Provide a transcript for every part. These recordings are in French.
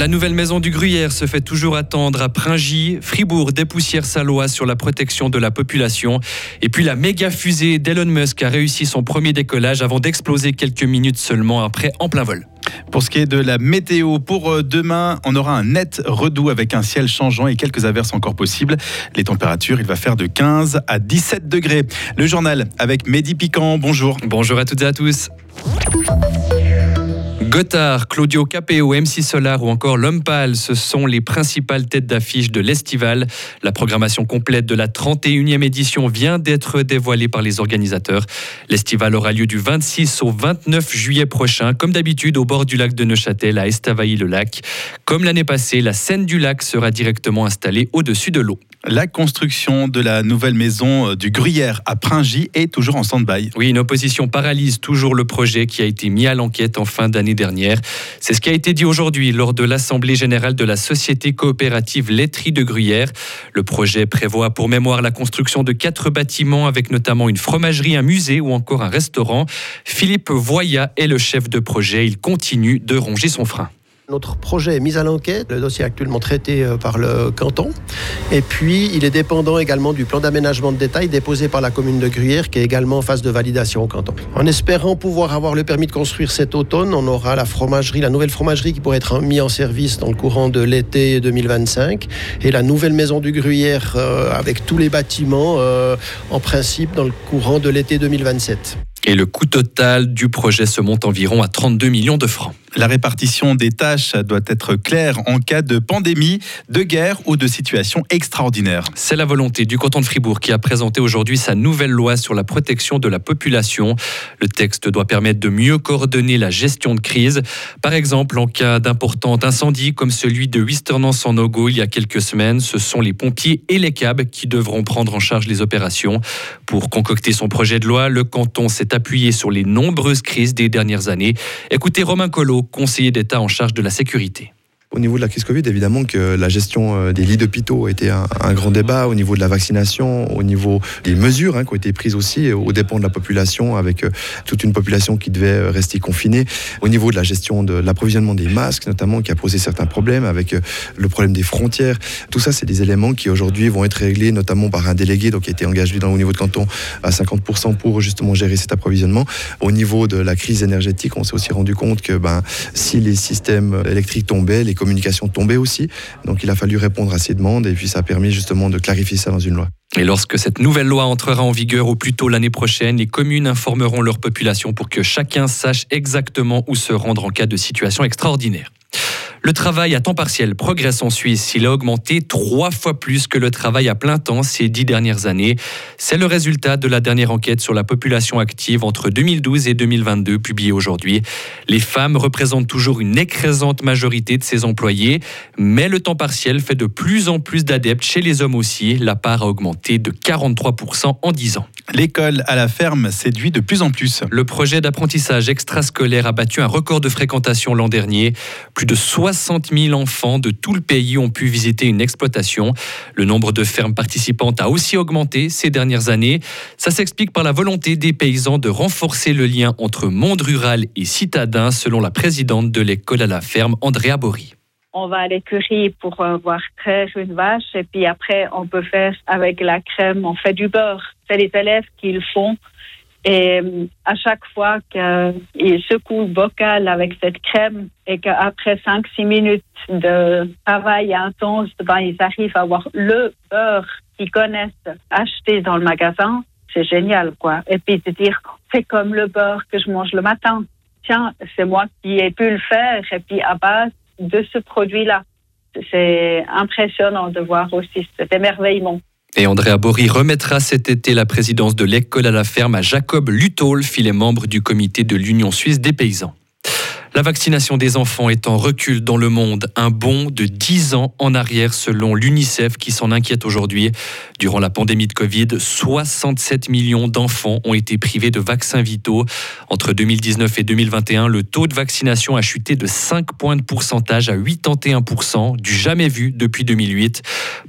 La nouvelle maison du Gruyère se fait toujours attendre à Pringy. Fribourg dépoussière sa loi sur la protection de la population. Et puis la méga fusée d'Elon Musk a réussi son premier décollage avant d'exploser quelques minutes seulement après en plein vol. Pour ce qui est de la météo, pour euh, demain, on aura un net redout avec un ciel changeant et quelques averses encore possibles. Les températures, il va faire de 15 à 17 degrés. Le journal avec Mehdi Piquant, bonjour. Bonjour à toutes et à tous. Gotthard, Claudio Capeo, MC Solar ou encore L'Homme ce sont les principales têtes d'affiche de l'Estival. La programmation complète de la 31e édition vient d'être dévoilée par les organisateurs. L'Estival aura lieu du 26 au 29 juillet prochain, comme d'habitude au bord du lac de Neuchâtel à Estavayer-le-Lac. Comme l'année passée, la scène du lac sera directement installée au-dessus de l'eau. La construction de la nouvelle maison euh, du Gruyère à Pringy est toujours en stand-by. Oui, une opposition paralyse toujours le projet qui a été mis à l'enquête en fin d'année dernière. C'est ce qui a été dit aujourd'hui lors de l'Assemblée générale de la Société coopérative laiterie de Gruyère. Le projet prévoit pour mémoire la construction de quatre bâtiments avec notamment une fromagerie, un musée ou encore un restaurant. Philippe Voya est le chef de projet. Il continue de ronger son frein. Notre projet est mis à l'enquête, le dossier est actuellement traité euh, par le canton. Et puis, il est dépendant également du plan d'aménagement de détail déposé par la commune de Gruyère, qui est également en phase de validation au canton. En espérant pouvoir avoir le permis de construire cet automne, on aura la nouvelle fromagerie qui pourrait être mise en service dans le courant de l'été 2025, et la nouvelle maison du Gruyère euh, avec tous les bâtiments, euh, en principe, dans le courant de l'été 2027. Et le coût total du projet se monte environ à 32 millions de francs. La répartition des tâches doit être claire en cas de pandémie, de guerre ou de situation extraordinaire. C'est la volonté du canton de Fribourg qui a présenté aujourd'hui sa nouvelle loi sur la protection de la population. Le texte doit permettre de mieux coordonner la gestion de crise. Par exemple, en cas d'important incendie comme celui de Wisternance en Ogo il y a quelques semaines, ce sont les pompiers et les CAB qui devront prendre en charge les opérations. Pour concocter son projet de loi, le canton s'est appuyé sur les nombreuses crises des dernières années. Écoutez Romain Collot, conseiller d'État en charge de la sécurité. Au niveau de la crise Covid, évidemment que la gestion euh, des lits d'hôpitaux était un, un, grand débat au niveau de la vaccination, au niveau des mesures hein, qui ont été prises aussi euh, aux dépens de la population, avec euh, toute une population qui devait rester confinée. Au niveau de la gestion de l'approvisionnement des masques, notamment, qui a posé certains problèmes, avec le problème des frontières. Tout ça, c'est des éléments qui aujourd'hui vont être réglés, notamment par un délégué, donc qui a été engagé au niveau de canton à 50% pour justement gérer cet approvisionnement. Au niveau de la crise énergétique, on s'est aussi rendu compte que ben, si les systèmes électriques tombaient, les communication tombée aussi. Donc il a fallu répondre à ces demandes et puis ça a permis justement de clarifier ça dans une loi. Et lorsque cette nouvelle loi entrera en vigueur au plus tôt l'année prochaine, les communes informeront leur population pour que chacun sache exactement où se rendre en cas de situation extraordinaire. Le travail à temps partiel progresse en Suisse. Il a augmenté trois fois plus que le travail à plein temps ces dix dernières années. C'est le résultat de la dernière enquête sur la population active entre 2012 et 2022 publiée aujourd'hui. Les femmes représentent toujours une écrasante majorité de ces employés, mais le temps partiel fait de plus en plus d'adeptes chez les hommes aussi. La part a augmenté de 43% en 10 ans. L'école à la ferme séduit de plus en plus. Le projet d'apprentissage extrascolaire a battu un record de fréquentation l'an dernier. Plus de 60 000 enfants de tout le pays ont pu visiter une exploitation. Le nombre de fermes participantes a aussi augmenté ces dernières années. Ça s'explique par la volonté des paysans de renforcer le lien entre monde rural et citadin, selon la présidente de l'école à la ferme, Andrea Bori on va à l'écurie pour euh, voir traire une vache et puis après on peut faire avec la crème, on fait du beurre. C'est les élèves qui le font et euh, à chaque fois qu'ils secouent le bocal avec cette crème et qu'après 5-6 minutes de travail intense, ben, ils arrivent à avoir le beurre qu'ils connaissent acheté dans le magasin, c'est génial, quoi. Et puis de dire, c'est comme le beurre que je mange le matin. Tiens, c'est moi qui ai pu le faire. Et puis à base de ce produit-là. C'est impressionnant de voir aussi cet émerveillement. Et Andrea Bory remettra cet été la présidence de l'école à la ferme à Jacob Lutol, filet membre du comité de l'Union suisse des paysans. La vaccination des enfants est en recul dans le monde, un bond de 10 ans en arrière selon l'UNICEF qui s'en inquiète aujourd'hui. Durant la pandémie de Covid, 67 millions d'enfants ont été privés de vaccins vitaux. Entre 2019 et 2021, le taux de vaccination a chuté de 5 points de pourcentage à 81%, du jamais vu depuis 2008.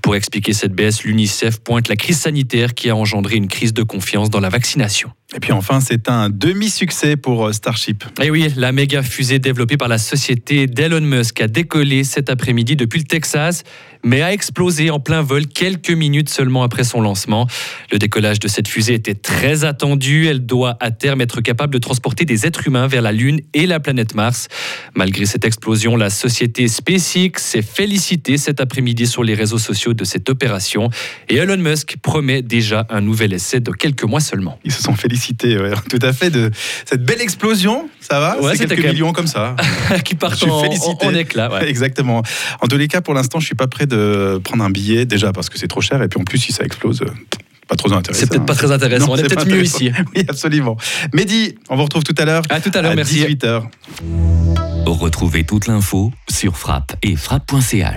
Pour expliquer cette baisse, l'UNICEF pointe la crise sanitaire qui a engendré une crise de confiance dans la vaccination. Et puis enfin, c'est un demi-succès pour euh, Starship. Et oui, la méga fusée fusée développée par la société d'Elon Musk a décollé cet après-midi depuis le Texas, mais a explosé en plein vol quelques minutes seulement après son lancement. Le décollage de cette fusée était très attendu. Elle doit à terme être capable de transporter des êtres humains vers la Lune et la planète Mars. Malgré cette explosion, la société SpaceX s'est félicitée cet après-midi sur les réseaux sociaux de cette opération et Elon Musk promet déjà un nouvel essai de quelques mois seulement. Ils se sont félicités, ouais, tout à fait, de cette belle explosion. Ça va? Ouais, C'est quelques millions comme ça. qui partent en, en- en éclat. ouais. Exactement. En tous les cas, pour l'instant, je suis pas prêt de prendre un billet, déjà parce que c'est trop cher, et puis en plus, si ça explose, pas trop intéressant. C'est peut-être pas très intéressant. Non, On est peut-être mieux ici. Oui, absolument. Mehdi, on vous retrouve tout à l'heure. À tout à l'heure, merci. 18h. Retrouvez toute l'info sur frappe et frappe.ch.